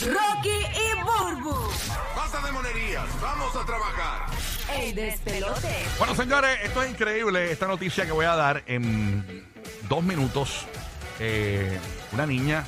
Rocky y Burbu. Basta de monerías, vamos a trabajar. El despelote. Bueno, señores, esto es increíble. Esta noticia que voy a dar en dos minutos. Eh, una niña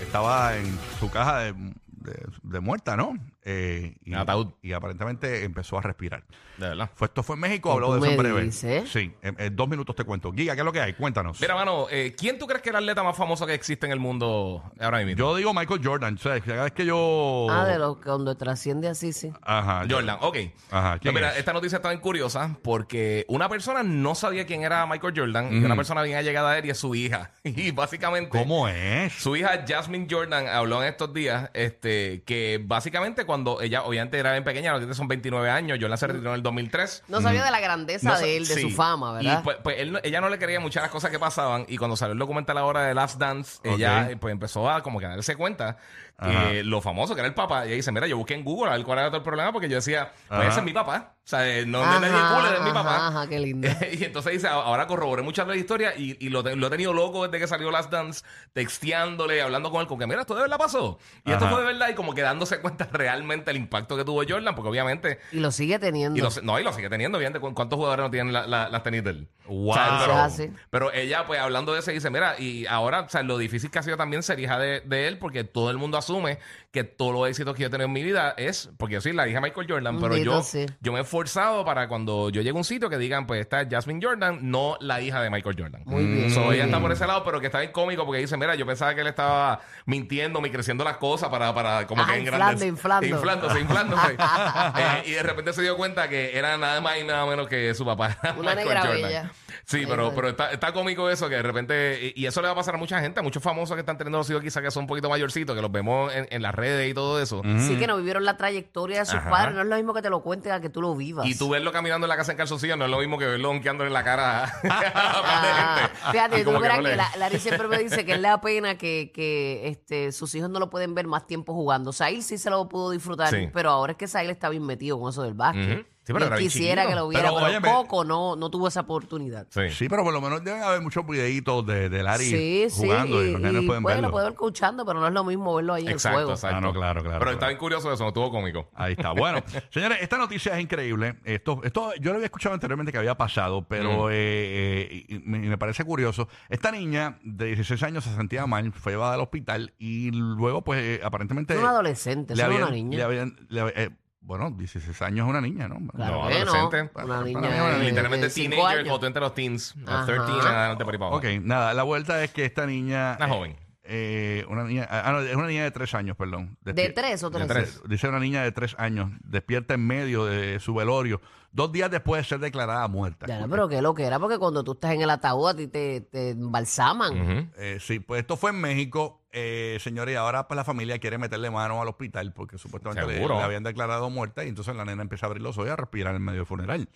estaba en su caja de, de- de muerta, ¿no? Eh, y, En ataúd. y aparentemente empezó a respirar. De verdad. Fue, esto fue en México, ¿Qué habló de eso en breve. dices? Sí, en, en dos minutos te cuento. Giga, ¿qué es lo que hay? Cuéntanos. Mira, mano, eh, ¿quién tú crees que es el atleta más famoso que existe en el mundo ahora mismo? yo digo Michael Jordan. O sea, cada vez que yo. Ah, de lo que cuando trasciende así, sí. Ajá. Jordan, ok. Ajá, ¿quién mira, es? esta noticia está bien curiosa porque una persona no sabía quién era Michael Jordan y Ujú. una persona bien allegada a él y es su hija. Y básicamente. ¿Cómo es? Su hija Jasmine Jordan habló en estos días este, que básicamente cuando ella obviamente era bien pequeña, ahorita son 29 años, Jordan se retiró en el 2003. No sabía de la grandeza No de él, de sí. su fama, ¿verdad? Y pues, pues él no- ella no le quería muchas las cosas que pasaban y cuando salió el documental ahora de Last Dance, ella Ok. eh, pues empezó a como que a darse cuenta Ajá. que lo famoso que era el papá. Y ella dice, mira, yo busqué en Google a ver cuál era todo el problema porque yo decía, pues Ajá. ese es mi papá. O sea, eh, no, es nadie cool, es mi papá. Ajá, qué lindo. y entonces dice, ahora corroboré muchas de las historias y, y lo, te- lo he tenido loco desde que salió Last Dance, texteándole, hablando con él, con que mira, esto de verdad pasó. Y esto Ajá. fue de verdad y como que dándose cuenta realmente el impacto que tuvo Jordan, porque obviamente... Y lo sigue teniendo. Y lo, no, y lo sigue teniendo, obviamente. ¿cu- ¿Cuántos jugadores no tienen la- la- las tenis de él? Wow. Eso pero, es así. pero ella, pues, hablando de eso, dice, mira, y ahora, o sea, lo difícil que ha sido también ser hija de, de él, porque todo el mundo asume que todos los éxitos que yo he tenido en mi vida es, porque yo soy la hija de Michael Jordan, pero Bendito, yo, sí. yo me he esforzado para cuando yo llegue a un sitio que digan, pues, está Jasmine Jordan, no la hija de Michael Jordan. Muy bien. So, ella está por ese lado, pero que está bien cómico porque dice, mira, yo pensaba que él estaba mintiendo, me creciendo las cosas para, para como que inflando, engrandecer- inflando. Inflándose, inflándose. Eh, y de repente se dio cuenta que era nada más y nada menos que su papá. Una Michael negra Jordan. bella. Sí, pero, pero está, está cómico eso que de repente, y y eso le va a pasar a mucha gente, a muchos famosos que están teniendo los hijos quizás que son un poquito mayorcitos, que los vemos en, en las redes y todo eso. Sí que no vivieron la trayectoria de sus Ajá. padres. No es lo mismo que te lo cuenten a que tú lo vivas. Y tú verlo caminando en la casa en calzoncillos no es lo mismo que verlo onqueándole en la cara a par de Ah, gente. fíjate, Y tú como verás no que le- la- Larry siempre me dice que le da pena que, que este, sus hijos no lo pueden ver más tiempo jugando. Sail sí se lo pudo disfrutar, Sí. pero ahora es que Sail está bien metido con eso del básquet. Ujú. Sí, pero quisiera que lo viera, Pero, pero, óyeme. Coco no, no tuvo esa oportunidad. Sí. Sí, pero por lo menos deben haber muchos videitos de, de Larry Sí, jugando sí. y los nenes pueden bueno, verlo. puede ver coachando, pero no es lo mismo verlo ahí en el Exacto, juego. exacto. Ah, no, claro, claro, Pero claro. está bien curioso eso, no estuvo cómico. Ahí está. Bueno, señores, esta noticia es increíble. Esto, esto yo lo había escuchado anteriormente que había pasado, pero Mm. eh, eh, y me, y me parece curioso. Esta niña de 16 años se sentía mal, fue llevada al hospital y luego, pues, eh, aparentemente. Es un adolescente, es habían- una niña. le habían- le hab- eh, bueno, 16 años es una niña, ¿no? Claro No, que no. adolescente. Una Para niña mí una de- niña. Literalmente de cinco teenager, años. cuando tú entras a los teens, a Ajá. 13 en adelante por ahí para abajo. Ok, nada, la vuelta es que esta niña. Una eh, joven. Eh, una niña. Ah, no, es una niña de 3 años, perdón. ¿De tres o de tres? tres. Dice una niña de 3 años, despierta en medio de su velorio, dos días después de ser declarada muerta. Ya, no, pero qué lo que era, porque cuando tú estás en el ataúd a ti te, te embalsaman. Ujú. Eh, sí, pues esto fue en México, eh, señores, y ahora pues la familia quiere meterle mano al hospital porque supuestamente le, Seguro. le habían declarado muerta y entonces la nena empieza a abrir los ojos y a respirar en medio del funeral.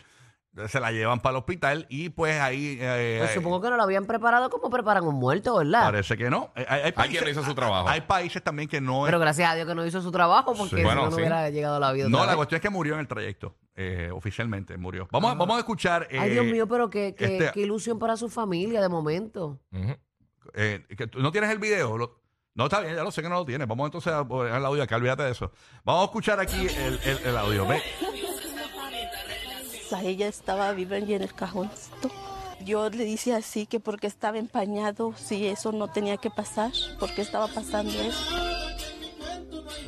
Se la llevan para el hospital y pues ahí eh, Pues eh, supongo que no lo habían preparado como preparan un muerto, ¿verdad? parece que no. Eh, Hay, hay Alguien no hizo su trabajo. Hay países también que no Pero gracias a Dios que no hizo su trabajo porque Sí. si Bueno, no, sí. hubiera llegado a la vida. No, la vez. cuestión es que murió en el trayecto. eh, oficialmente murió. Vamos, a- vamos a escuchar. Ay, eh, Dios mío, pero qué, qué, este- qué ilusión para su familia de momento. Eh, tú no tienes el video. Lo- no, está bien, ya lo sé que no lo tienes. Vamos entonces a poner el audio acá, olvídate de eso. Vamos a escuchar aquí el, el- el audio. Ve. Ella estaba viva y en el cajoncito. Yo le dije así que porque estaba empañado, si eso no tenía que pasar, porque estaba pasando eso.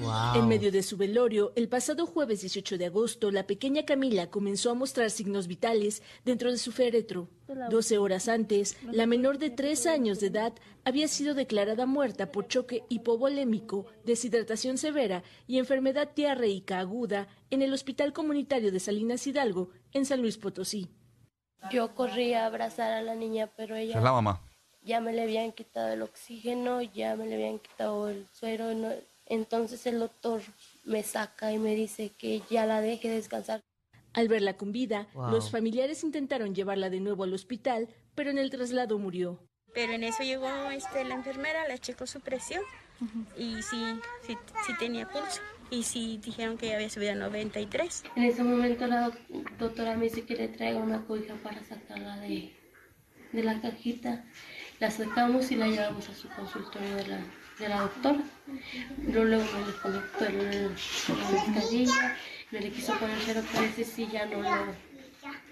Wow. En medio de su velorio, el pasado jueves 18 de agosto, la pequeña Camila comenzó a mostrar signos vitales dentro de su féretro. 12 horas antes, la menor de 3 años de edad había sido declarada muerta por choque hipovolémico, deshidratación severa y enfermedad diarreica aguda en el Hospital Comunitario de Salinas Hidalgo, en San Luis Potosí. Yo corrí a abrazar a la niña, pero ella es la mamá. ya me le habían quitado el oxígeno, ya me le habían quitado el suero. no- Entonces el doctor me saca y me dice que ya la deje descansar. Al verla con vida, Wow. los familiares intentaron llevarla de nuevo al hospital, pero en el traslado murió. Pero en eso llegó este, la enfermera, le checó su presión y sí, sí, sí tenía pulso. Y sí dijeron que ya había subido a 93. En ese momento la doc- doctora me dice que le traiga una cobija para sacarla de, de la cajita. La sacamos y la llevamos a su consultorio de la, de la doctora. Luego, luego me le conectó el, la mascarilla, me le quiso poner cero, pero ese sí ya no lo,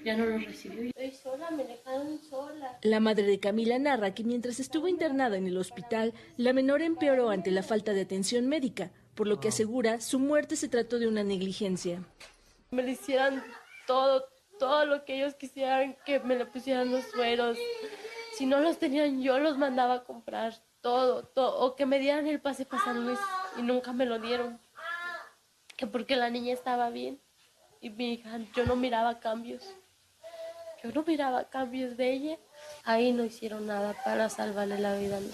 ya no lo recibió. Estoy sola, me dejaron sola. La madre de Camila narra que mientras estuvo internada en el hospital, la menor empeoró ante la falta de atención médica, por lo que asegura su muerte se trató de una negligencia. Me le hicieran todo, todo lo que ellos quisieran, que me le pusieran los sueros. Si no los tenían, yo los mandaba a comprar todo, todo, o que me dieran el pase para San Luis y nunca me lo dieron. Que porque la niña estaba bien y mi hija, yo no miraba cambios. Yo no miraba cambios de ella. Ahí no hicieron nada para salvarle la vida a mi.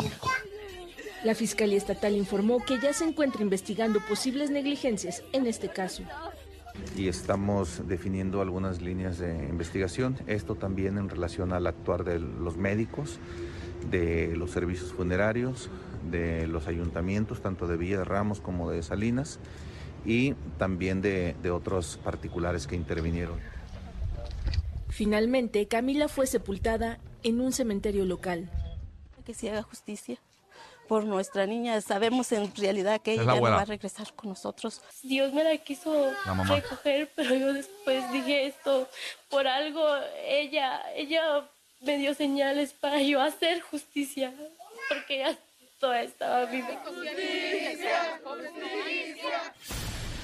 La Fiscalía Estatal informó que ya se encuentra investigando posibles negligencias en este caso. Y estamos definiendo algunas líneas de investigación. Esto también en relación al actuar de los médicos, de los servicios funerarios, de los ayuntamientos, tanto de Villa de Ramos como de Salinas, y también de, de otros particulares que intervinieron. Finalmente, Camila fue sepultada en un cementerio local. Que se haga justicia por nuestra niña. Sabemos en realidad que ella ya no va a regresar con nosotros. Dios me la quiso La recoger, pero yo después dije esto, por algo ella, ella me dio señales para yo hacer justicia, porque ella toda estaba viva.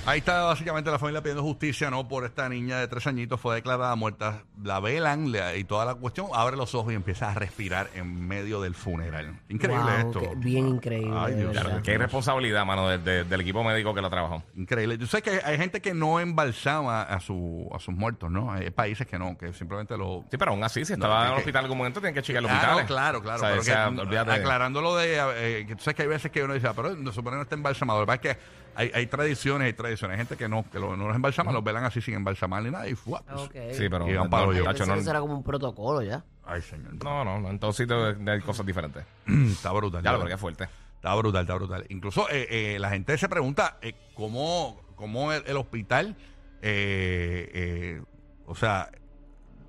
Ahí está básicamente la familia pidiendo justicia, ¿no? Por esta niña de tres añitos, fue declarada muerta. La velan le- y toda la cuestión, abre los ojos y empieza a respirar en medio del funeral. Increíble Wow, esto. qué- bien increíble, Ay, de Dios verdad. Qué irresponsabilidad, mano, de- de- del equipo médico que la trabajó. Increíble. Tú sabes que hay gente que no embalsama a, su, a sus muertos, ¿no? Hay países que no, que simplemente lo... Sí, pero aún así, si estaba es en el que- hospital en algún momento, tienen que chequear el hospital. claro, claro. O sea, pero que, de- aclarando lo de, eh, que tú sabes que hay veces que uno dice, ah, pero no supone que no está embalsamado. Lo que pasa es que hay, hay tradiciones, hay tradiciones. Hay gente que no, que lo- no los embalsama, los velan así sin embalsamar ni nada y ¡fua! pues, Ok. Sí, pero. Y van para no, hoyo. tacho, Pensé no, que eso era como un protocolo ya. Ay, señor. no, no, no, en todos sitios hay cosas diferentes. está brutal. Ya ya lo porque es fuerte. Está brutal, está brutal. Incluso eh, eh, la gente se pregunta eh, cómo, cómo el, el hospital, eh, eh, o sea,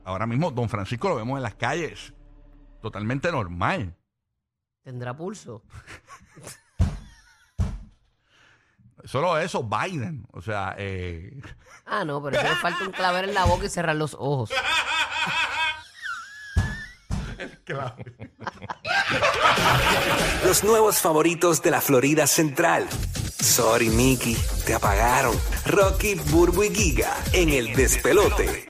ahora mismo Don Francisco lo vemos en las calles, totalmente normal. ¿Tendrá pulso? Solo eso, Biden, o sea, eh, Ah, no, pero eso le falta un clavel en la boca y cerrar los ojos. Los nuevos favoritos de la Florida Central. Sorry, Mickey, te apagaron. Rocky, Burbu y Giga en el despelote.